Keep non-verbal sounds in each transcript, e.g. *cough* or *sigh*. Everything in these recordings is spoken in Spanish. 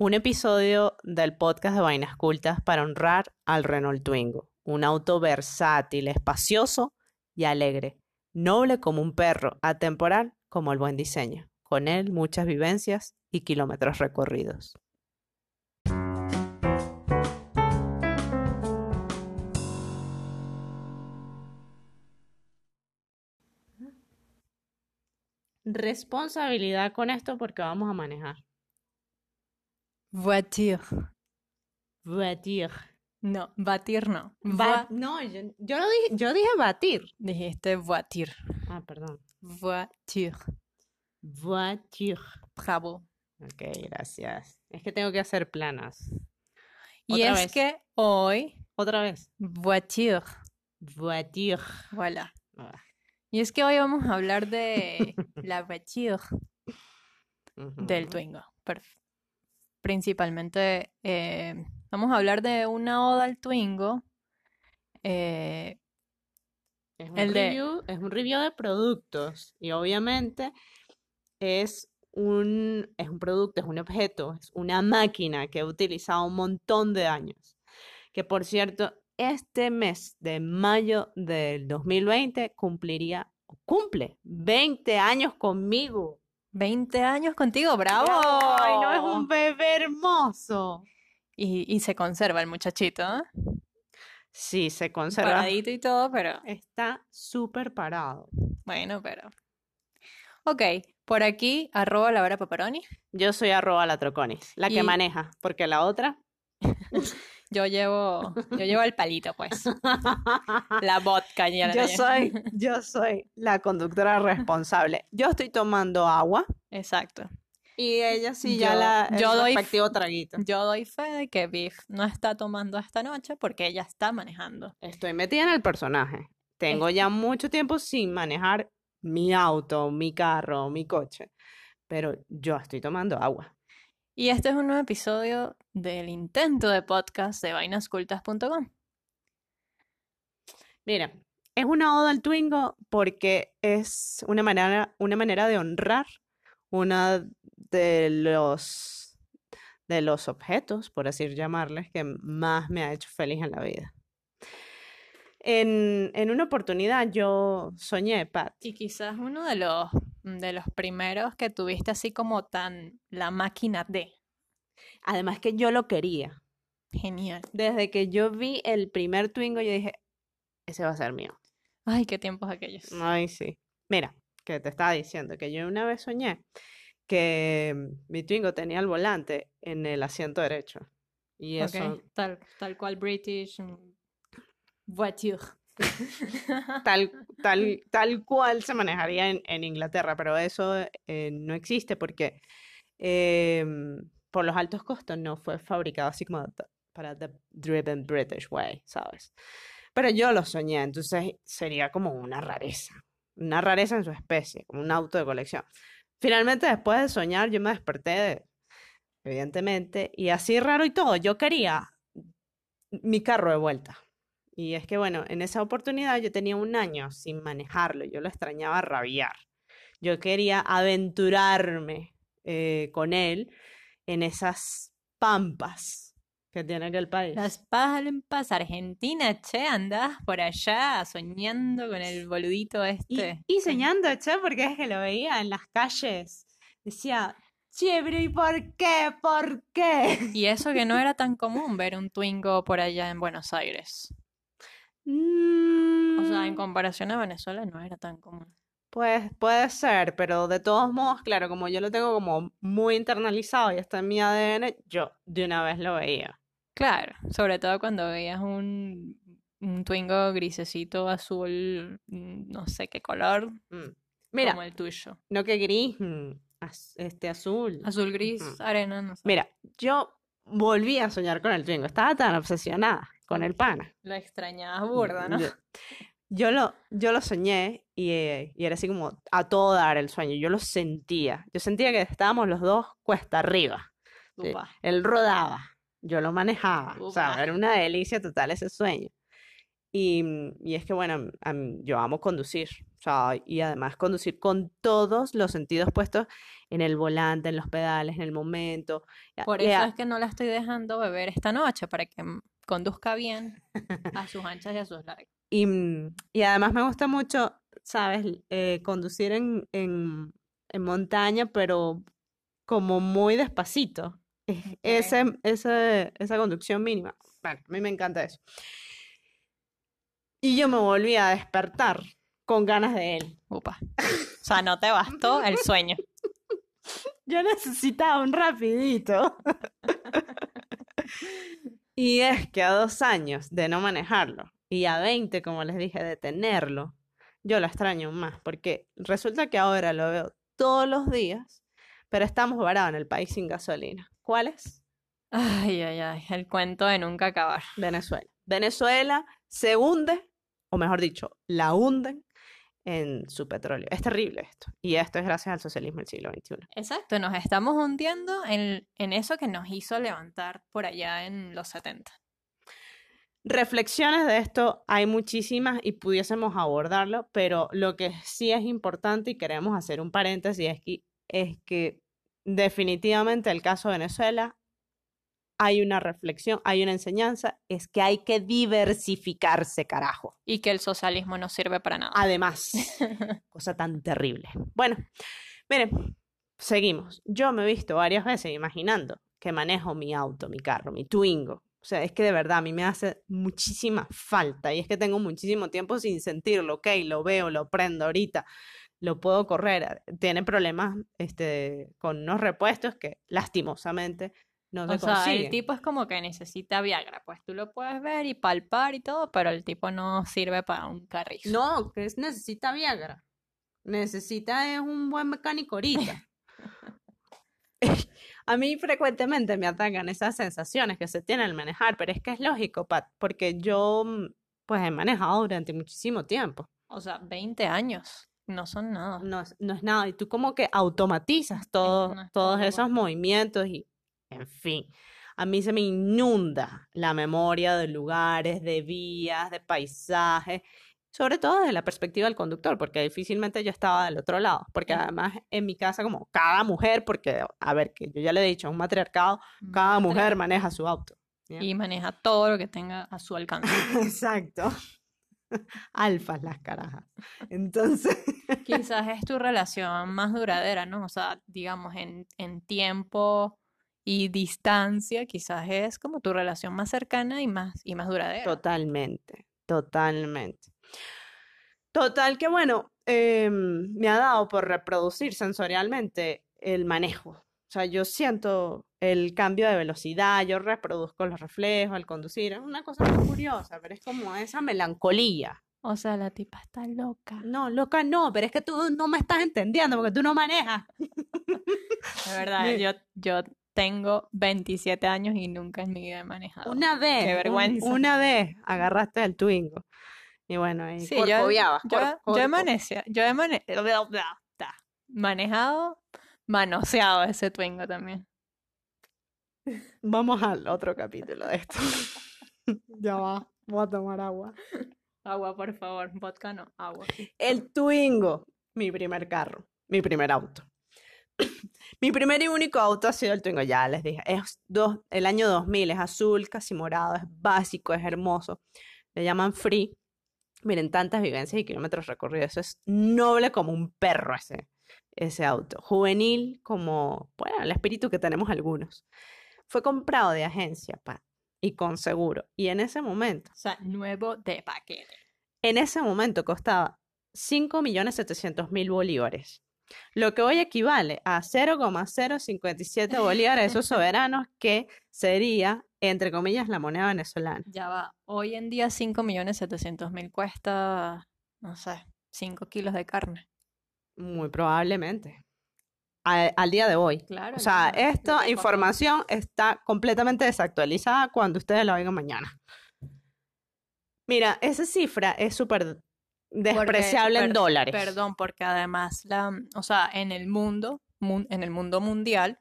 Un episodio del podcast de Vainas Cultas para honrar al Renault Twingo, un auto versátil, espacioso y alegre, noble como un perro, atemporal como el buen diseño, con él muchas vivencias y kilómetros recorridos. Responsabilidad con esto porque vamos a manejar. Voiture. Batir. No, batir no. Ba- no, yo, yo lo dije, yo dije batir. Dijiste voiture. Ah, perdón. Voiture. Voiture. Bravo. Ok, gracias. Es que tengo que hacer planas. Y Otra es vez. que hoy, Otra vez. voiture. Voiture. Voilà. Ah, Y es que hoy vamos a hablar de *laughs* la voiture del Twingo. Perf- Principalmente eh, vamos a hablar de una oda al Twingo. eh, Es un, el de- review, es un review de productos y obviamente es un, es un producto, es un objeto, es una máquina que he utilizado un montón de años. Que por cierto, este mes de mayo del 2020 cumpliría, cumple 20 años conmigo. 20 años contigo, bravo. ¡Ay, no es un bebé hermoso! Y, y se conserva el muchachito, ¿eh? Sí, se conserva. Paradito y todo, pero Está súper parado. bueno, pero. Ok, por aquí, arroba la hora paparoni. Yo soy arroba la troconis, la que maneja, porque la otra. *laughs* Yo llevo, yo llevo el palito, pues. *laughs* La vodka ya la Yo soy, *laughs* yo soy la conductora responsable. Yo estoy tomando agua Exacto. y ella sí ya Yo- la el yo doy respectivo traguito. Yo doy fe de que Biff no está tomando esta noche porque ella está manejando. Estoy metida en el personaje. Tengo ya mucho tiempo sin manejar mi auto, mi carro, mi coche, pero yo estoy tomando agua. Y este es un nuevo episodio del intento de podcast de vainascultas.com. Mira, es una oda al Twingo porque es una manera, una manera de honrar una de los, de los objetos, por así llamarles, que más me ha hecho feliz en la vida. En, en una oportunidad yo soñé, Pat, Y quizás uno de los, de los primeros que tuviste así como tan la máquina de. además que yo lo quería. Genial. Desde que yo vi el primer Twingo, yo dije, ese va a ser mío. Ay, qué tiempos aquellos. Ay, sí. Mira, que te estaba diciendo que yo una vez soñé que mm, mi Twingo tenía el volante en el asiento derecho. Y eso, tal, tal cual British mm, voiture. *laughs* tal, tal, tal cual se manejaría en, Inglaterra, pero eso eh, no existe porque eh, por los altos costos no fue fabricado así como para The Driven British Way, ¿sabes? Pero yo lo soñé, entonces sería como una rareza, una rareza en su especie, como un auto de colección. Finalmente, después de soñar, yo me desperté, evidentemente, y así raro y todo, yo quería mi carro de vuelta. Y es que, bueno, en esa oportunidad yo tenía un año sin manejarlo, yo lo extrañaba rabiar. Yo quería aventurarme eh, con él en esas pampas que tiene aquel país. Las Pampas, Argentina, che, andás por allá soñando con el boludito Y, este. y soñando, che, porque es que lo veía en las calles. Decía, che, pero ¿y por qué? ¿Por qué? Y eso que no *laughs* era tan común ver un Twingo por allá en Buenos Aires. O sea, en Mm, comparación a Venezuela no era tan común. Pues puede ser, pero de todos modos, claro, como yo lo tengo como muy internalizado y está en mi ADN, yo de una vez lo veía. Claro, sobre todo cuando veías un, un Twingo grisecito, azul, mm, no sé qué color, Mm. Mira, como el tuyo. no que gris, mm, este azul. Azul, gris, arena, no sé. Mira, yo volví a soñar con el Twingo, estaba tan obsesionada con el pana. Lo extrañabas burda, ¿no? Yo, yo lo, yo lo soñé y, eh, y era así como a todo dar el sueño, yo lo sentía, yo sentía que estábamos los dos cuesta arriba. Sí, Upa. Él rodaba, yo lo manejaba, o sea, Upa. era una delicia total ese sueño. Y, y es que, bueno, mí- yo amo conducir, o sea, y además conducir con todos los sentidos puestos en el volante, en los pedales, en el momento. Por y eso a- es que no la estoy dejando beber esta noche, para que mm, conduzca bien a sus anchas y a sus largas. *laughs* Y, mm, y además me gusta mucho, ¿sabes? Eh, conducir en, en, en montaña, pero como muy despacito. Ese, ese- esa conducción mínima. Bueno, a mí me encanta eso. Y yo me volví a despertar con ganas de él. Upa. O sea, no te bastó el sueño. *laughs* Yo necesitaba un rapidito. *laughs* Y es que a dos años de no manejarlo y a 20, como les dije, de tenerlo, yo lo extraño más porque resulta que ahora lo veo todos los días, pero estamos varados en el país sin gasolina. ¿Cuál es? Ay, ay, ay, el cuento de nunca acabar. Venezuela. Venezuela se hunde, o mejor dicho, la hunden en su petróleo. Es terrible esto. Y esto es gracias al socialismo del siglo XXI. Exacto, nos estamos hundiendo en, en eso que nos hizo levantar por allá en los 70. Reflexiones de esto hay muchísimas y pudiésemos abordarlo, pero lo que sí es importante y queremos hacer un paréntesis es que, es que definitivamente el caso de Venezuela hay una reflexión, hay una enseñanza, es que hay que diversificarse, carajo. Y que el socialismo no sirve para nada. Además, *laughs* cosa tan terrible. Bueno, miren, seguimos. Yo me he visto varias veces imaginando que manejo mi auto, mi carro, mi Twingo. O sea, es que de verdad a mí me hace muchísima falta y es que tengo muchísimo tiempo sin sentirlo. Ok, lo veo, lo prendo ahorita, lo puedo correr. Tiene problemas este, con unos repuestos que lastimosamente no se O sea, el tipo es como que necesita Viagra, pues tú lo puedes ver y palpar y todo, pero el tipo no sirve para un carrizo. No, que es- necesita Viagra. Necesita es un buen mecánico ahorita. *laughs* *laughs* A mí frecuentemente me atacan esas sensaciones que se tienen al manejar, pero es que es lógico, Pat, porque yo pues he manejado durante muchísimo tiempo. O sea, 20 años, no son nada. No es, no es nada, y tú como que automatizas todo- no es todos todo, esos movimientos y, en fin, a mí se me inunda la memoria de lugares, de vías, de paisajes, sobre todo desde la perspectiva del conductor, porque difícilmente yo estaba del otro lado, porque además en mi casa como cada mujer, porque, a ver, que yo ya le he dicho, es un matriarcado, cada mujer maneja su auto. Y maneja todo lo que tenga a su alcance. *laughs* Exacto. *laughs* Alfas las carajas. Entonces, Quizás es tu relación más duradera, ¿no? O sea, digamos, en, en tiempo y distancia, quizás es como tu relación más cercana y más, y más duradera. Totalmente, totalmente. Total que bueno, em, me ha dado por reproducir sensorialmente el manejo. O sea, yo siento el cambio de velocidad, yo reproduzco los reflejos al conducir. Es una cosa muy curiosa, pero es como esa melancolía. O sea, la tipa está loca. No, loca, no, pero es que tú no me estás entendiendo porque tú no manejas. *laughs* De verdad, *laughs* yo tengo 27 años y nunca en mi vida he manejado. Una vez, Qué un- vergüenza. una vez agarraste el Twingo. Y bueno, ahí Sí, yo, yo, yo he manejado, yo he mane- manejado, manoseado ese Twingo también. Vamos al otro capítulo de esto. *laughs* ya va, voy a tomar agua. Agua, por favor, vodka no, agua. El Twingo, mi primer carro, mi primer auto. *coughs* mi primer y único auto ha sido el Twingo, ya les dije. Es dos, el año 2000, es azul, casi morado, es básico, es hermoso. Le llaman free. Miren, tantas vivencias y kilómetros recorridos. Eso es noble como un perro ese, ese auto. Juvenil como, bueno, el espíritu que tenemos algunos. Fue comprado de agencia, Pat, y con seguro. Y en ese momento O sea, nuevo de paquete. en ese momento costaba 5.700.000 bolívares, lo que hoy equivale a 0,057 bolívares de esos *laughs* soberanos, que sería, entre comillas, la moneda venezolana. Ya va. Hoy en día 5.700.000 cuesta, no sé, 5 kilos de carne. Muy probablemente. Al día de hoy. Claro. O sea, esta información está completamente desactualizada cuando ustedes la oigan mañana. Mira, esa cifra es súper Porque, despreciable en per- dólares. Perdón, porque además la, o sea, en el mundo, mun- en el mundo mundial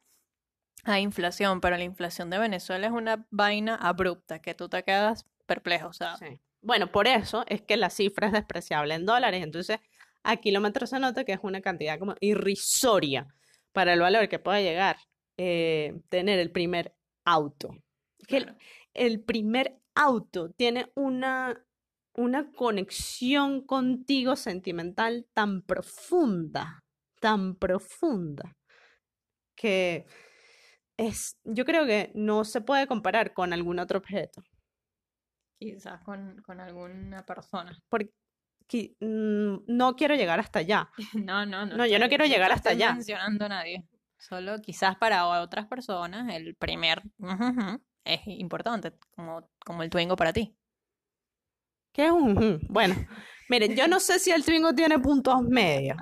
hay inflación, pero la inflación de Venezuela es una vaina abrupta que tú te quedas perplejo, o sea, Sí. Bueno, por eso es que la cifra es despreciable en dólares. Entonces, a kilómetros se nota que es una cantidad como irrisoria para el valor que puede llegar eh, tener el primer auto. Que el, Claro. el primer auto tiene una, una conexión contigo sentimental tan profunda, tan profunda, que es, yo creo que no se puede comparar con algún otro objeto. Quizás con, con alguna persona. Porque mm, no quiero llegar hasta allá. *laughs* No, no, no. No, yo no quiero llegar hasta allá. mencionando a nadie. Solo quizás para otras personas el primer ujú, ujú, es importante, como, como el Twingo para ti. ¿Qué es un ujú? Bueno, miren, yo no sé si el Twingo tiene puntos medios.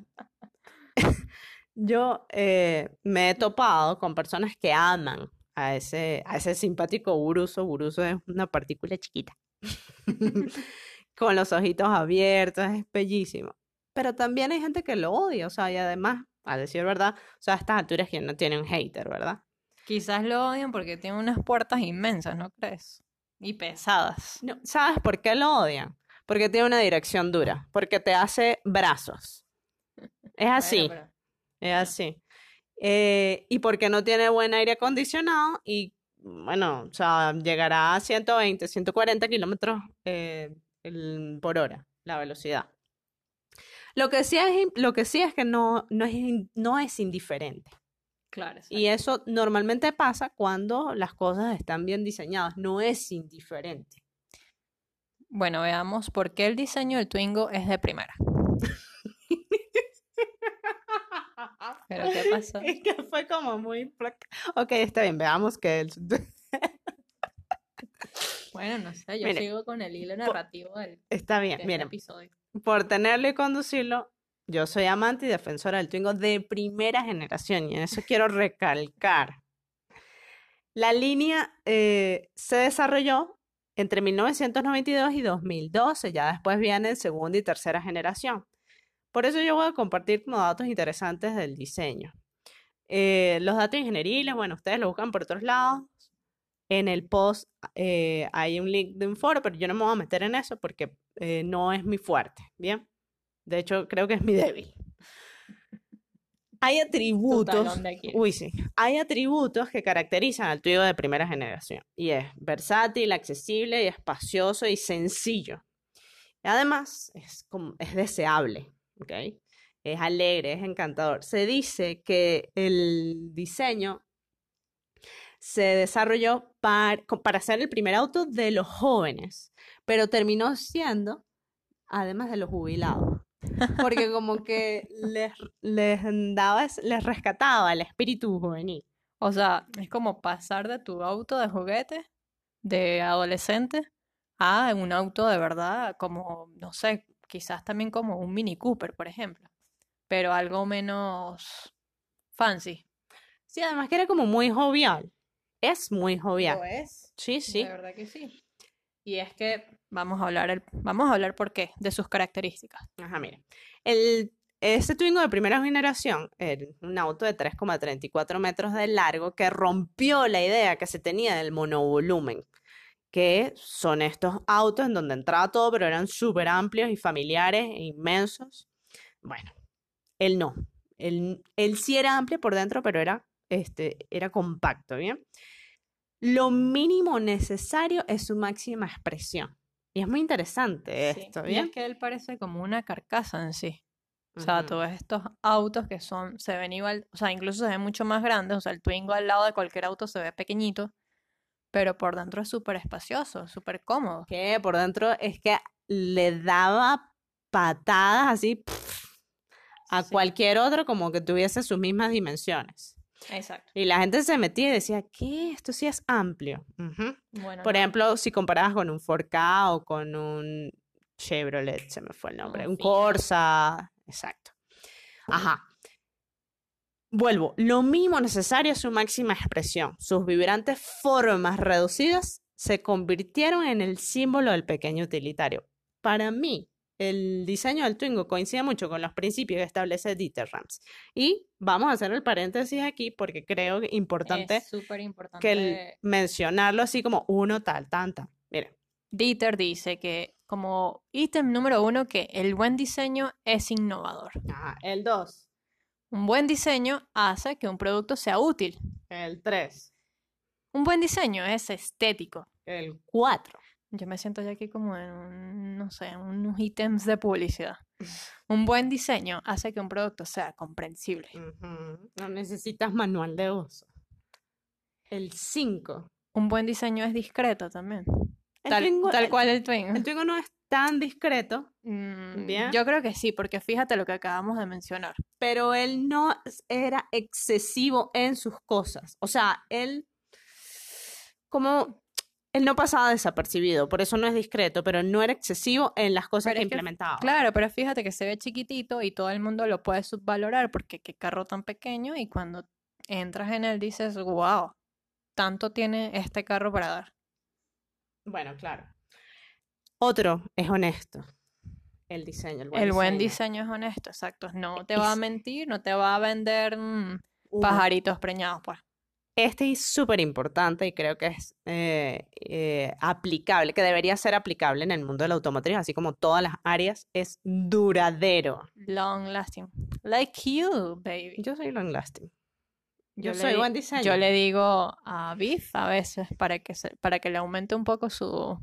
Yo eh, me he topado con personas que aman a ese, a ese simpático buruso. Buruso es una partícula chiquita. *laughs* Con los ojitos abiertos, es bellísimo. Pero también hay gente que lo odia, o sea, y además, a decir verdad, o sea, a estas alturas quien no tiene un hater, ¿verdad? Quizás lo odian porque tiene unas puertas inmensas, ¿no crees? Y pesadas. No, ¿sabes por qué lo odian? Porque tiene una dirección dura, porque te hace brazos. Es así. Bueno, pero- Es así. Eh, y porque no tiene buen aire acondicionado y, bueno, o sea, llegará a 120, 140 kilómetros eh, por hora, la velocidad. Lo que sí es, lo que sí es que no, no es, no es indiferente. Claro, Y eso normalmente pasa cuando las cosas están bien diseñadas. No es indiferente. Bueno, veamos por qué el diseño del Twingo es de primera. *laughs* ¿Pero qué pasó? Es que fue como muy... Ok, está bien, veamos que... el- *laughs* Bueno, no sé, yo Mire, sigo con el hilo narrativo del, Está de bien, este miren. episodio. por tenerlo y conducirlo, yo soy amante y defensora del Twingo de primera generación y en eso quiero recalcar. La línea eh, se desarrolló entre 1992 y 2012, ya después viene segunda y tercera generación. Por eso yo voy a compartir como datos interesantes del diseño. Eh, los datos ingenieriles, bueno, ustedes lo buscan por otros lados. En el post eh, hay un link de un foro, pero yo no me voy a meter en eso porque no es mi fuerte, ¿bien? De hecho, creo que es mi débil. Hay atributos, uy, sí, hay atributos que caracterizan al Twingo de primera generación y es versátil, accesible y espacioso y sencillo. Y además, es, como, es deseable. Es alegre, es encantador. Se dice que el diseño se desarrolló para, para ser el primer auto de los jóvenes, pero terminó siendo, además de los jubilados, porque como que les, les daba, es- les rescataba el espíritu juvenil. O sea, es como pasar de tu auto de juguete de adolescente a un auto de verdad, como, no sé, quizás también como un Mini Cooper, por ejemplo, pero algo menos fancy. Sí, además que era como muy jovial. Es muy jovial. es. Sí, sí. De verdad que sí. Y es que vamos a hablar vamos a hablar por qué, de sus características. Ajá. El, este Twingo de primera generación era un auto de 3,34 metros de largo que rompió la idea que se tenía del monovolumen, que son estos autos en donde entraba todo, pero eran súper amplios y familiares e inmensos. Bueno, él no. Él, él sí era amplio por dentro, pero era, este, era compacto, ¿bien? Lo mínimo necesario es su máxima expresión. Y es muy interesante Sí, esto, Y ¿bien? es que él parece como una carcasa en sí. O sea, ves estos autos que son, se ven igual, o sea, incluso se ven mucho más grandes, o sea, el Twingo al lado de cualquier auto se ve pequeñito, pero por dentro es súper espacioso, súper cómodo. que por dentro es que le daba patadas así a Sí. cualquier otro como que tuviese sus mismas dimensiones. Exacto. Y la gente se metía y decía, ¿qué? Esto sí es amplio. Bueno, Por no, ejemplo, si comparabas con un 4K o con un Chevrolet, se me fue el nombre, Un. Corsa, exacto. Ajá. Vuelvo, lo mínimo necesario es su máxima expresión. Sus vibrantes formas reducidas se convirtieron en el símbolo del pequeño utilitario. Para mí, el diseño del Twingo coincide mucho con los principios que establece Dieter Rams. Y vamos a hacer el paréntesis aquí porque creo que es importante es súper que el- importante. mencionarlo así como uno tal, tan, tan. Miren, Dieter dice que como ítem número uno que el buen diseño es innovador. Ajá, el 2, Un buen diseño hace que un producto sea útil. el 3, Un buen diseño es estético. el 4. Yo me siento ya aquí como en, un, no sé, unos ítems de publicidad. *laughs* Un buen diseño hace que un producto sea comprensible. No necesitas manual de uso. El 5. Un buen diseño es discreto también. El Tal, Twingo- tal el- cual el Twingo. El Twingo no es tan discreto, Mm, Bien. Yo creo que sí, porque fíjate lo que acabamos de mencionar. pero él no era excesivo en sus cosas. O sea, él como él no pasaba desapercibido, por eso no es discreto, pero no era excesivo en las cosas Pero que implementaba. Claro, pero fíjate que se ve chiquitito y todo el mundo lo puede subvalorar porque qué carro tan pequeño y cuando entras en él dices, wow, tanto tiene este carro para dar. Bueno, claro. Otro es honesto. El diseño, el buen El buen diseño. es honesto, exacto. No te va a mentir, no te va a vender mm, pajaritos preñados, pues. Este es súper importante y creo que es eh, eh, aplicable, que debería ser aplicable en el mundo de la automotriz, así como todas las áreas, es duradero. Long lasting. Like you, baby. Yo soy long lasting. Yo soy buen diseño. Yo le digo a Biff a veces para que, se- para que le aumente un poco su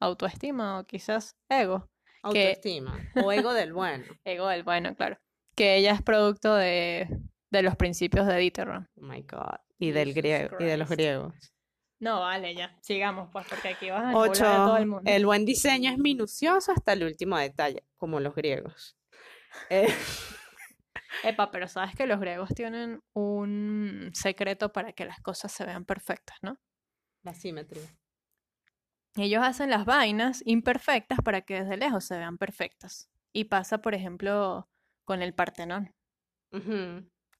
autoestima o quizás ego. que- Autoestima o ego del bueno. *laughs* Ego del bueno, claro. Que ella es producto de, de los principios de Dieterman. Oh my God. Y del griego, y de los griegos. No, vale, ya. Sigamos, pues, porque aquí vas a burlar a todo Ocho. el mundo. El buen diseño es minucioso hasta el último detalle, como los griegos. *laughs* Eh, Epa, pero sabes que los griegos tienen un secreto para que las cosas se vean perfectas, ¿no? la simetría. Ellos hacen las vainas imperfectas para que desde lejos se vean perfectas. Y pasa, por ejemplo, con el Partenón.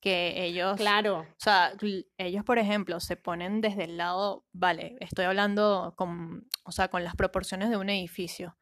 Que ellos, Claro. o sea, ellos, por ejemplo, se ponen desde el lado, vale, estoy hablando con, o sea, con las proporciones de un edificio.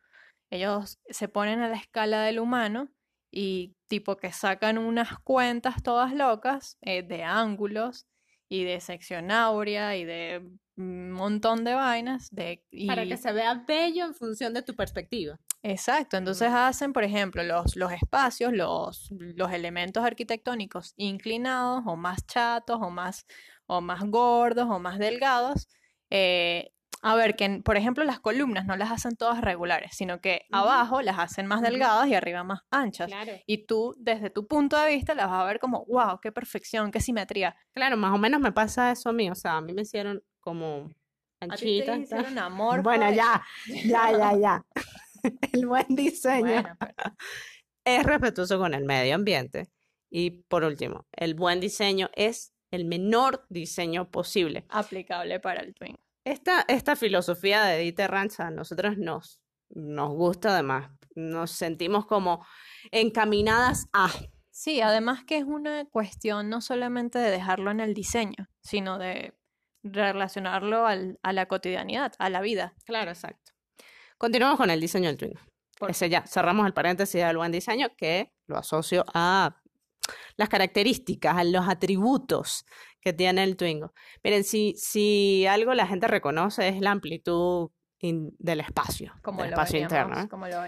Ellos se ponen a la escala del humano y tipo que sacan unas cuentas todas locas eh, de ángulos y de sección áurea y de un montón de vainas de Para que se vea bello en función de tu perspectiva. Exacto, entonces hacen, por ejemplo, los, los espacios, los, los elementos arquitectónicos inclinados o más chatos o más, o más gordos o más delgados. eh, a ver, que por ejemplo las columnas no las hacen todas regulares, sino que abajo las hacen más delgadas y arriba más anchas. Claro. Y tú, desde tu punto de vista, las vas a ver como, wow, qué perfección, qué simetría. Claro, más o menos me pasa eso a mí. O sea, a mí me hicieron como A ti te hicieron *laughs* amor. Bueno, ya, ya, ya, ya. *laughs* *laughs* El buen diseño Bueno, pero- es respetuoso con el medio ambiente. Y por último, el buen diseño es el menor diseño posible. aplicable para el Twingo. Esta, esta filosofía de Dieter Ranch a nosotros nos, nos gusta además. Nos sentimos como encaminadas a. Sí, además que es una cuestión no solamente de dejarlo en el diseño, sino de relacionarlo al- a la cotidianidad, a la vida. Claro, exacto. Continuamos con el diseño del Twingo. Por- Ese ya, cerramos el paréntesis del buen diseño que lo asocio a las características, a los atributos que tiene el Twingo. Miren, si, si algo la gente reconoce es la amplitud in- del espacio, Como del espacio veníamos, interno. ¿eh? como lo.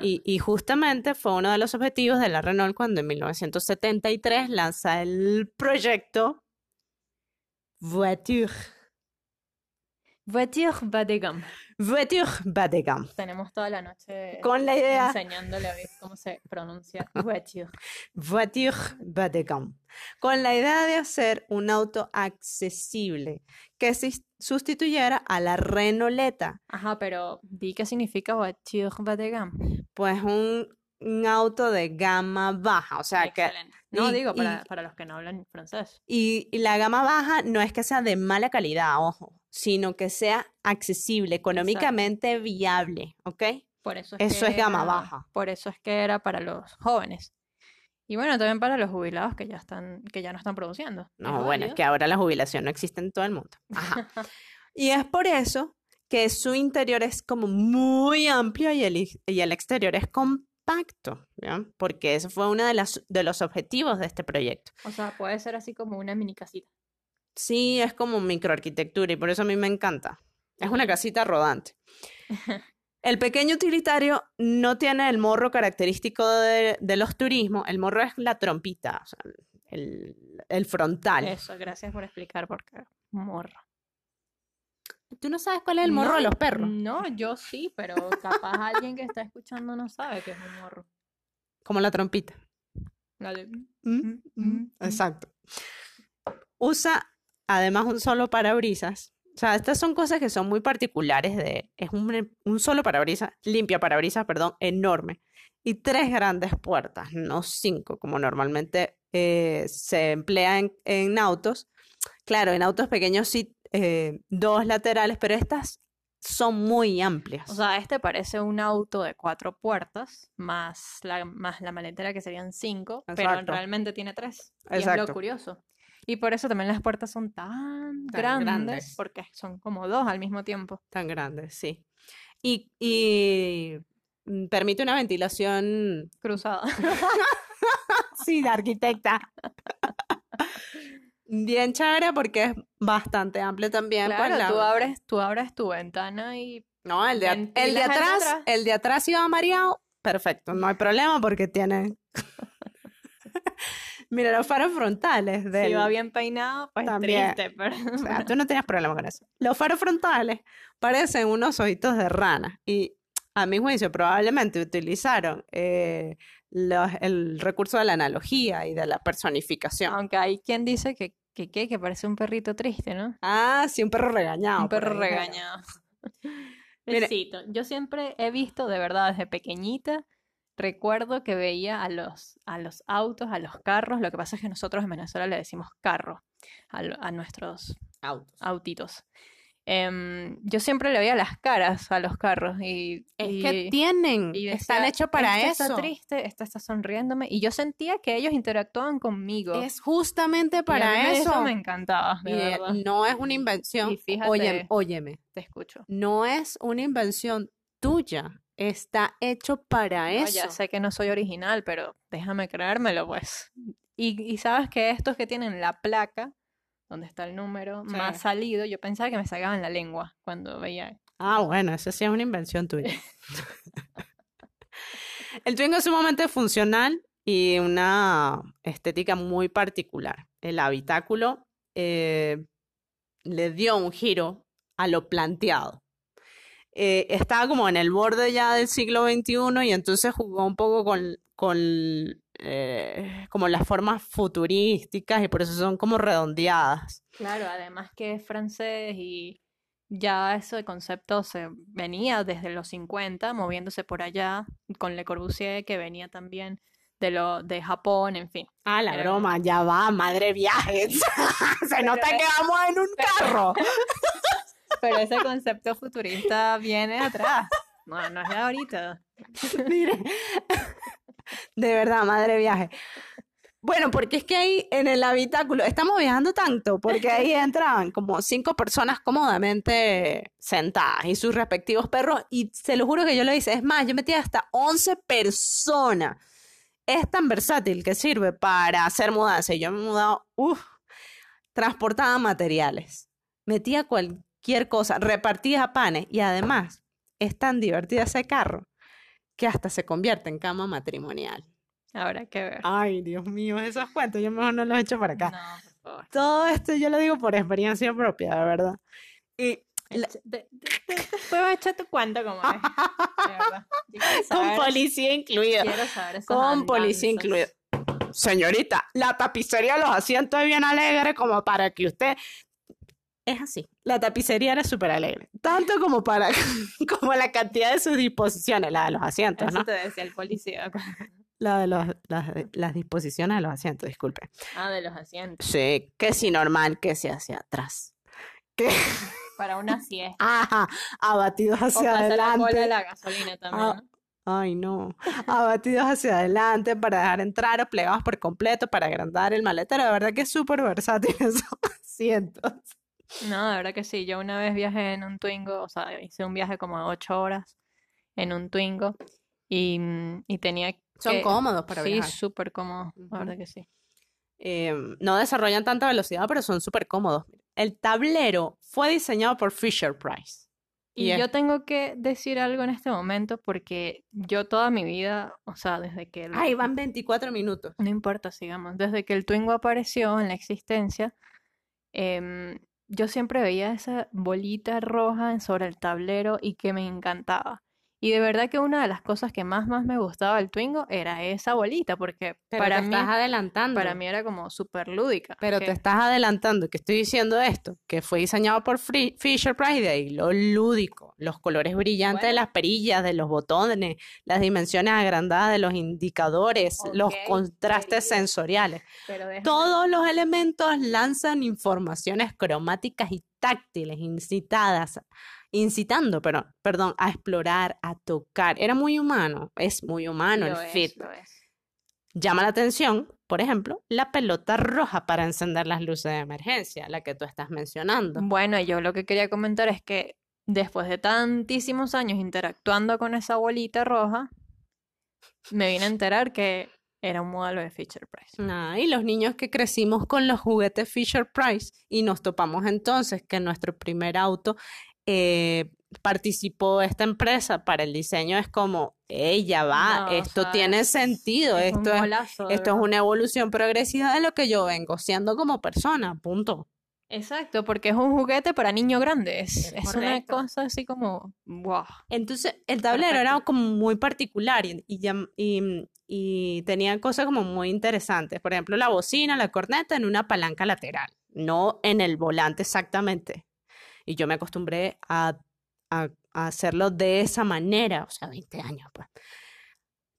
Y, y justamente fue uno de los objetivos de la Renault cuando en 1973 lanza el proyecto Voiture. Voiture bas de gamme. Voiture bas de gamme. Tenemos toda la noche Con la idea enseñándole a ver cómo se pronuncia *laughs* voiture. Voiture bas de gamme. Con la idea de hacer un auto accesible que sustituyera a la Renauleta, Ajá, pero di qué significa voiture bas de gamme. pues un, un auto de gama baja, o sea que. No y- digo para, y- para los que no hablan francés. Y, y la gama baja no es que sea de mala calidad, ojo, sino que sea accesible, económicamente viable, ¿ok? Por eso es Eso que es gama baja. Por eso es que era para los jóvenes. Y bueno, también para los jubilados que ya están, que ya no están produciendo. No, bueno, es que ahora la jubilación no existe en todo el mundo. Ajá. *laughs* Y es por eso que su interior es como muy amplio y el, y el exterior es compacto, ¿bien? Porque ese fue uno de, las, de los objetivos de este proyecto. O sea, puede ser así como una mini casita. Sí, es como microarquitectura y por eso a mí me encanta. Es una casita rodante. *laughs* El pequeño utilitario no tiene el morro característico de, de los turismos. El morro es la trompita, o sea, el, el frontal. Eso, gracias por explicar por qué. Morro. ¿Tú no sabes cuál es el morro de los perros? No, yo sí, pero capaz alguien que está escuchando no sabe qué es un morro. Como la trompita. Dale. Mm, mm, mm, Exacto. Usa además un solo parabrisas. O sea, estas son cosas que son muy particulares de... Es un, un solo parabrisas, limpia parabrisas, perdón, enorme. Y tres grandes puertas, no cinco, como normalmente eh, se emplea en, en autos. Claro, en autos pequeños sí, eh, dos laterales, pero estas son muy amplias. O sea, este parece un auto de cuatro puertas, más la, más la maletera que serían cinco, pero Exacto. realmente tiene tres. Y es Exacto. lo curioso. Y por eso también las puertas son tan, Tan grandes, grandes. porque son como dos al mismo tiempo. Tan grandes, sí. Y, y mm, permite una ventilación Cruzada. *laughs* Sí, de arquitecta. *laughs* Bien chévere porque es bastante amplio también. pues, Claro, la- tú abres, tú abres tu ventana y No, el de, el de el de atrás, atrás. el de atrás iba mareado, perfecto, no hay problema porque tiene... *laughs* Mira, los faros frontales si del... va bien peinado, pues También. triste, pero O sea, tú no tenías problema con eso. Los faros frontales parecen unos ojitos de rana y a mi juicio probablemente utilizaron eh, los- el recurso de la analogía y de la personificación. aunque hay quien dice que, que, que, que parece un perrito triste, ¿no? Ah, sí, un perro regañado. Un perro ahí. regañado. *laughs* Yo siempre he visto, de verdad, desde pequeñita, recuerdo que veía a los, a los autos, a los carros. Lo que pasa es que nosotros en Venezuela le decimos carro a, a nuestros Autos. autitos. Em, yo siempre le veía las caras a los carros y, Es y- que tienen, y están hechos para "Este eso. está triste, esta está sonriéndome. Y yo sentía que ellos interactuaban conmigo. Es justamente para me- eso. me encantaba, de Y, verdad. no es una invención. Y fíjate- Óyeme, óyeme, Te escucho. no es una invención tuya. Está hecho para No, eso. ya sé que no soy original, pero déjame creérmelo, pues. Y, y sabes que estos que tienen la placa, donde está el número Sí. más salido, yo pensaba que me sacaban la lengua cuando veía. Ah, bueno, eso sí es una invención tuya. *laughs* El Twingo es sumamente funcional y una estética muy particular. El habitáculo eh, le dio un giro a lo planteado. Eh, estaba como en el borde ya del siglo XXI y entonces jugó un poco con, con eh, como las formas futurísticas y por eso son como redondeadas. Claro, además que es francés y ya ese concepto se venía desde los 50, moviéndose por allá, con Le Corbusier, que venía también de, lo, de Japón, en fin. Ah, la Pero- broma, ya va, madre viajes. *laughs* Se nota que vamos en un carro. *laughs* Pero ese concepto futurista viene atrás. No, no es de ahorita. *laughs* Mire, *laughs* de verdad, madre viaje. Bueno, porque es que ahí en el habitáculo, estamos viajando tanto, porque ahí *laughs* entraban como cinco personas cómodamente sentadas y sus respectivos perros, y se lo juro que yo lo hice, es más, yo metí hasta 11 personas. Es tan versátil que sirve para hacer mudanza. Y yo me he mudado, uff, transportaba materiales, metía cualquier cosa, repartía panes, y además es tan divertido ese carro que hasta se convierte en cama matrimonial. Habrá que ver. Ay, Dios mío, esos cuentos yo mejor no los echo para acá. No, por favor. Todo esto yo lo digo por experiencia propia, de verdad. Y a echar tu cuento como es. De verdad. *laughs* Con policía incluida. Quiero saber esas Con policía incluida. Señorita, la tapicería de los asientos es bien alegre como para que usted... Es así. La tapicería era súper alegre. Tanto como para *laughs* como la cantidad de sus disposiciones, la de los asientos, Eso ¿no? te decía el policía. La de los, las, las disposiciones de los asientos, disculpe. Ah, de los asientos. Sí, que si normal, que si hacia atrás. Que, *laughs* Para una siesta. ajá, abatidos O hacia pasar la cola de adelante. la gasolina también, Ah, ¿no? Ay, no. Abatidos hacia adelante para dejar entrar o plegados por completo para agrandar el maletero. De verdad que es súper versátil *laughs* esos asientos. No, de verdad que sí. Yo una vez viajé en un Twingo, o sea, hice un viaje como de ocho horas en un Twingo y, mm, y tenía Son que... cómodos para Sí, viajar. súper cómodo, la verdad que sí. Eh, no desarrollan tanta velocidad, pero son súper cómodos. El tablero fue diseñado por Fisher Price. Y, yo tengo que decir algo en este momento porque yo toda mi vida, o sea, desde que el- Ahí van 24 minutos. no importa, sigamos, desde que el Twingo apareció en la existencia, em, yo siempre veía esa bolita roja sobre el tablero y que me encantaba. Y de verdad que una de las cosas que más más me gustaba del Twingo era esa bolita, porque Pero para te mí, estás adelantando. para mí era como súper lúdica. Pero que- te estás adelantando que estoy diciendo esto, que fue diseñado por Fisher Price, ahí lo lúdico, los colores brillantes de las perillas, de los botones, las dimensiones agrandadas de los indicadores, los contrastes sensoriales. pero Todos los elementos lanzan informaciones cromáticas y táctiles incitadas, incitando, pero, perdón, a explorar, a tocar. Era muy humano, es muy humano el es, fit. Llama la atención, por ejemplo, la pelota roja para encender las luces de emergencia, la que tú estás mencionando. Bueno, yo lo que quería comentar es que después de tantísimos años interactuando con esa bolita roja, me vine a enterar que era un modelo de Fisher Price. Ah, y los niños que crecimos con los juguetes Fisher Price y nos topamos entonces que nuestro primer auto eh, participó esta empresa para el diseño, es como, ella va, No, o esto sea, tiene sentido, Es esto es, golazo, esto es una evolución progresiva de lo que yo vengo siendo como persona, punto. Exacto, porque es un juguete para niños grandes. Es Es, una cosa así como, wow. Entonces, el tablero era como muy particular y, y, llam- y- y tenía cosas como muy interesantes. Por ejemplo, la bocina, la corneta en una palanca lateral, no en el volante exactamente. Y yo me acostumbré a, a- hacerlo de esa manera, o sea, 20 años, pues.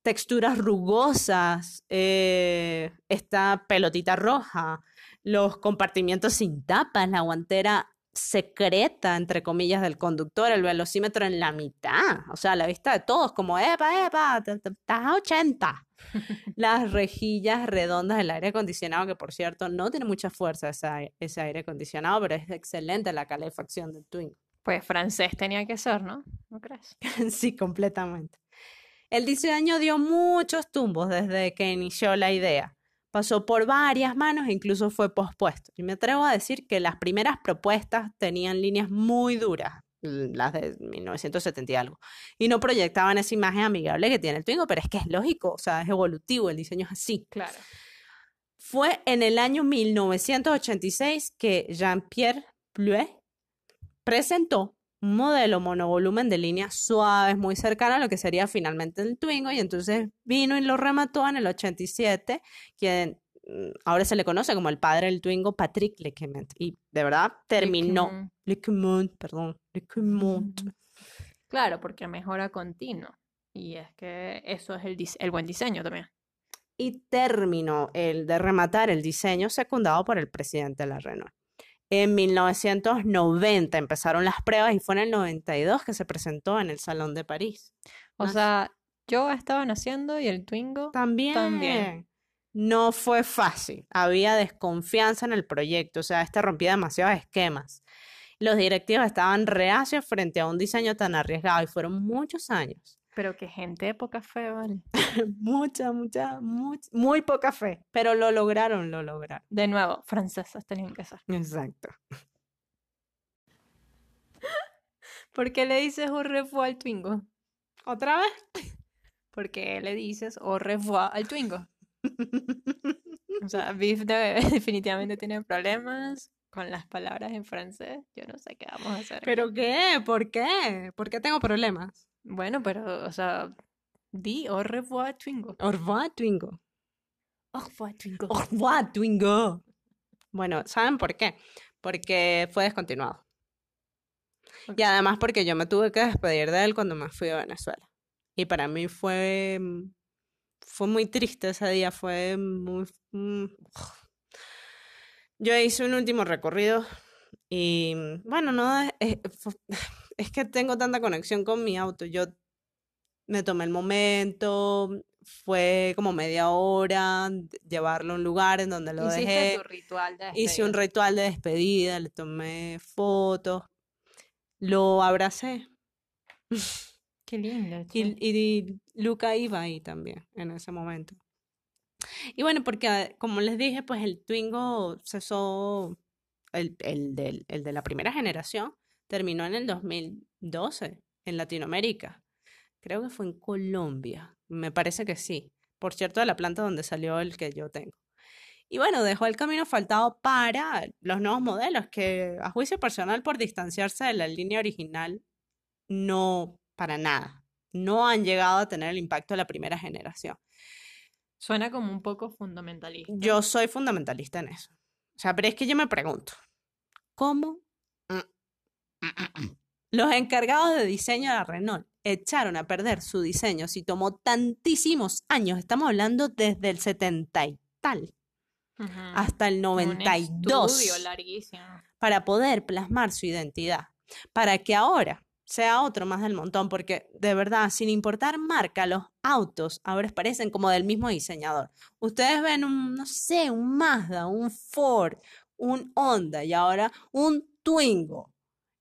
Texturas rugosas, eh, esta pelotita roja, los compartimientos sin tapas, la guantera secreta, entre comillas, del conductor, el velocímetro en la mitad, o sea, la vista de todos, como, epa, epa, estás a 80. *laughs* Las rejillas redondas del aire acondicionado, que por cierto no tiene mucha fuerza ese, ai- ese aire acondicionado, pero es excelente la calefacción del Twingo. Pues francés tenía que ser, ¿no? ¿No crees? *laughs* Sí, completamente. El diseño dio muchos tumbos desde que inició la idea. Pasó por varias manos e incluso fue pospuesto. Y me atrevo a decir que las primeras propuestas tenían líneas muy duras, las de 1970 y algo, y no proyectaban esa imagen amigable que tiene el Twingo, pero es que es lógico, o sea, es evolutivo, el diseño es así. Claro. Fue en el año 1986 que Jean-Pierre Pluet presentó un modelo monovolumen de líneas suaves, muy cercano a lo que sería finalmente el Twingo, y entonces vino y lo remató en el 87, quien mm, ahora se le conoce como el padre del Twingo, Patrick Lequemont, y de verdad terminó. Lequemont, perdón, Lequemont. Claro, porque mejora continuo. Y es que eso es el, buen diseño también. y terminó el de rematar el diseño secundado por el presidente de la Renault. En 1990 empezaron las pruebas y fue en el 92 que se presentó en el Salón de París. O Ah. sea, yo estaba naciendo y el Twingo También. No fue fácil, había desconfianza en el proyecto, o sea, este rompía demasiados esquemas. Los directivos estaban reacios frente a un diseño tan arriesgado y fueron muchos años. Pero que gente de poca fe, ¿vale? *laughs* mucha, mucha, much- muy poca fe, pero lo lograron, lo lograron. De nuevo, francesas tenían que ser. Exacto. *laughs* ¿Por qué le dices au revoir al Twingo? ¿Otra vez? ¿Por qué le dices au revoir al Twingo? O sea, Biff de- *laughs* definitivamente tiene problemas con las palabras en francés. Yo no sé qué vamos a hacer. ¿Pero qué? ¿Por qué? ¿Por qué tengo problemas? Bueno, pero, o sea, di au revoir Twingo. Au revoir, Twingo. Au revoir Twingo. Au revoir, Twingo. Bueno, ¿saben por qué? Porque fue descontinuado. Ok. Y además porque yo me tuve que despedir de él cuando me fui a Venezuela. Y para mí fue, mm, fue muy triste ese día, fue muy... mm, Yo hice un último recorrido y bueno, no, es, es- fu- *sighs* es que tengo tanta conexión con mi auto. Yo me tomé el momento, fue como media hora, llevarlo a un lugar en donde lo dejé. tu ritual de Hice un ritual de despedida, le tomé fotos, lo abracé. *laughs* Qué lindo. Y, y Luca iba ahí también en ese momento. Y bueno, porque como les dije, pues el Twingo cesó, el, el, del- el de la primera generación, terminó en el 2012 en Latinoamérica. Creo que fue en Colombia. Me parece que sí. Por cierto, de la planta donde salió el que yo tengo. Y bueno, dejó el camino faltado para los nuevos modelos que, a juicio personal, por distanciarse de la línea original, no para nada. No han llegado a tener el impacto de la primera generación. Suena como un poco fundamentalista. Yo soy fundamentalista en eso. O sea, pero es que yo me pregunto, ¿cómo *clears throat* los encargados de diseño de la Renault echaron a perder su diseño si tomó tantísimos años? Estamos hablando desde el 70 y tal hasta el Un 92 estudio larguísimo. para poder plasmar su identidad, para que ahora sea otro más del montón, porque de verdad, sin importar marca, los autos ahora parecen como del mismo diseñador. Ustedes ven un, no sé, un Mazda, un Ford, un Honda y ahora un Twingo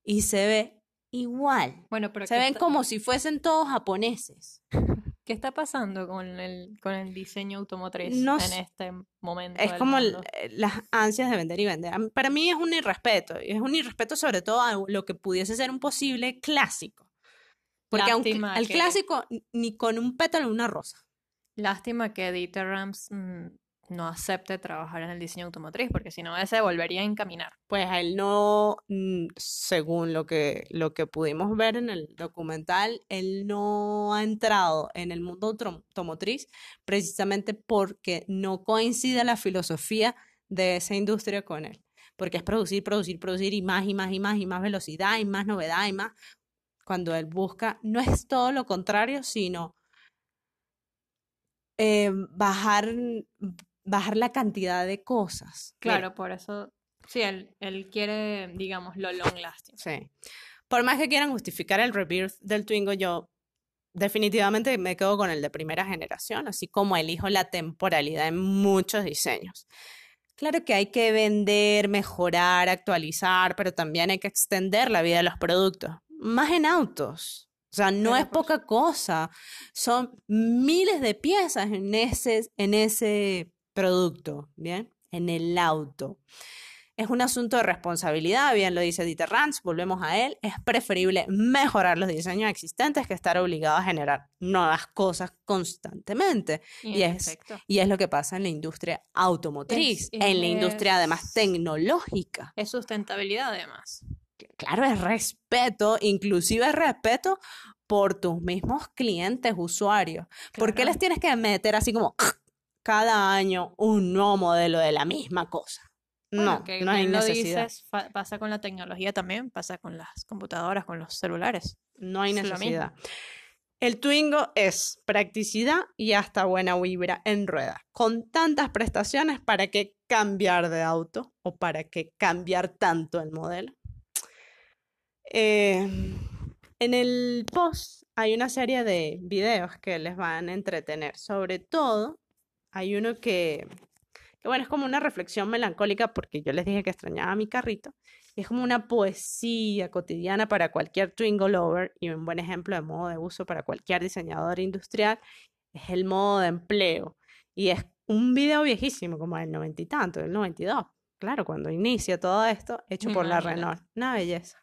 y se ve igual. Bueno, pero Se ¿qué ven como si fuesen todos japoneses. *laughs* ¿Qué está pasando con el, con el diseño automotriz No en este momento Es como el- eh, las ansias de vender y vender. Para mí es un irrespeto. y Es un irrespeto sobre todo a lo que pudiese ser un posible clásico. Porque aunque al que- clásico ni con un pétalo una rosa. Lástima que Dieter Rams mm, no acepte trabajar en el diseño automotriz, porque si no, se volvería a encaminar. Pues él no, mm, según lo que, lo que pudimos ver en el documental, él no ha entrado en el mundo auto- automotriz precisamente porque no coincide la filosofía de esa industria con él. Porque es producir, producir, producir y más y más y más y más velocidad y más novedad y más. Cuando él busca, no es todo lo contrario, sino eh, bajar, bajar la cantidad de cosas. Mira, Claro, por eso, sí, él, él quiere, digamos, lo long lasting. Sí. Por más que quieran justificar el rebirth del Twingo, yo definitivamente me quedo con el de primera generación, así como elijo la temporalidad en muchos diseños. Claro que hay que vender, mejorar, actualizar, pero también hay que extender la vida de los productos, más en autos. O sea, no es poca cosa, son miles de piezas en ese, en ese producto, ¿bien? En el auto. Es un asunto de responsabilidad, bien lo dice Dieter Rams, volvemos a él, es preferible mejorar los diseños existentes que estar obligado a generar nuevas cosas constantemente. Y es, y es lo que pasa en la industria automotriz, Es- en la industria además tecnológica. es sustentabilidad además. Claro, es respeto, inclusive es respeto por tus mismos clientes, usuarios. ¿Por qué les tienes que meter así como cada año un nuevo modelo de la misma cosa? Bueno, No, que no hay lo necesidad. dices, pasa con la tecnología también, pasa con las computadoras, con los celulares. No hay necesidad. El Twingo es practicidad y hasta buena vibra en rueda, con tantas prestaciones para que cambiar de auto o para que cambiar tanto el modelo. Eh, en el post hay una serie de videos que les van a entretener. Sobre todo, hay uno que, que bueno, es como una reflexión melancólica porque yo les dije que extrañaba mi carrito. Y es como una poesía cotidiana para cualquier Twingo lover y un buen ejemplo de modo de uso para cualquier diseñador industrial es el modo de empleo. Y es un video viejísimo, como del noventa y tanto, del 92. Claro, cuando inicia todo esto, hecho por la. Renault. Una belleza.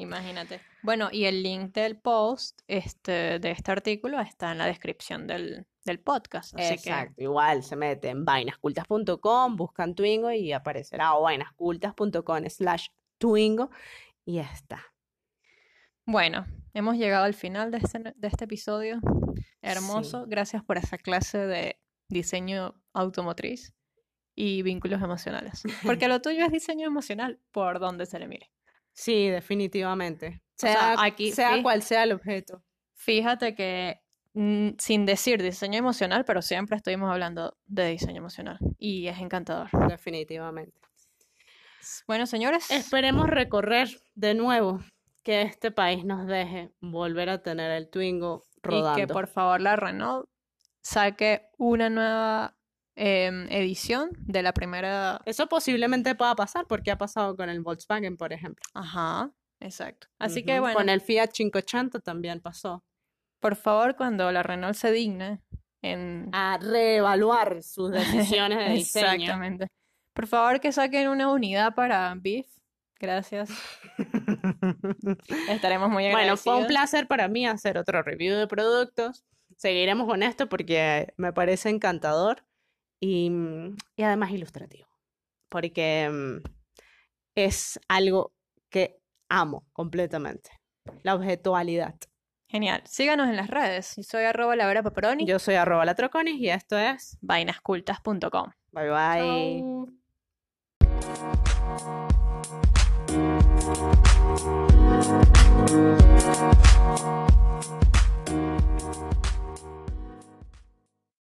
Imagínate. Bueno, y el link del post este, de este artículo está en la descripción del, del podcast. Así que Exacto, igual se mete en vainascultas.com, buscan Twingo y aparecerá o vainascultas.com slash Twingo y ya está. Bueno, hemos llegado al final de este, de este episodio. Hermoso. Gracias por esa clase de diseño automotriz y vínculos emocionales. *laughs* Porque lo tuyo es diseño emocional, por donde se le mire. Sí, definitivamente. O sea, Sea, aquí, sea cual sea el objeto. Fíjate que mm, sin decir diseño emocional, pero siempre estuvimos hablando de diseño emocional. Y es encantador. Definitivamente. Bueno, señores, Esperemos recorrer de nuevo que este país nos deje volver a tener el Twingo rodando. y que por favor la Renault saque una nueva em, edición de la primera. Eso posiblemente pueda pasar porque ha pasado con el Volkswagen, por ejemplo. Ajá, exacto. Así que bueno, Con el Fiat 580 también pasó. por favor, cuando la Renault se digne en A reevaluar sus *laughs* decisiones de diseño. Exactamente. Por favor, que saquen una unidad para Beef, Gracias. *laughs* Estaremos muy Bueno, fue un agradecidos. placer para mí hacer otro review de productos. Seguiremos con esto porque me parece encantador y, mm, y además ilustrativo, porque mm, es algo que amo completamente, la objetualidad. Genial. Síganos en las redes. Yo soy arroba Laura Paparoni. Yo soy arroba latroconis y esto es Vainascultas.com. bye bye.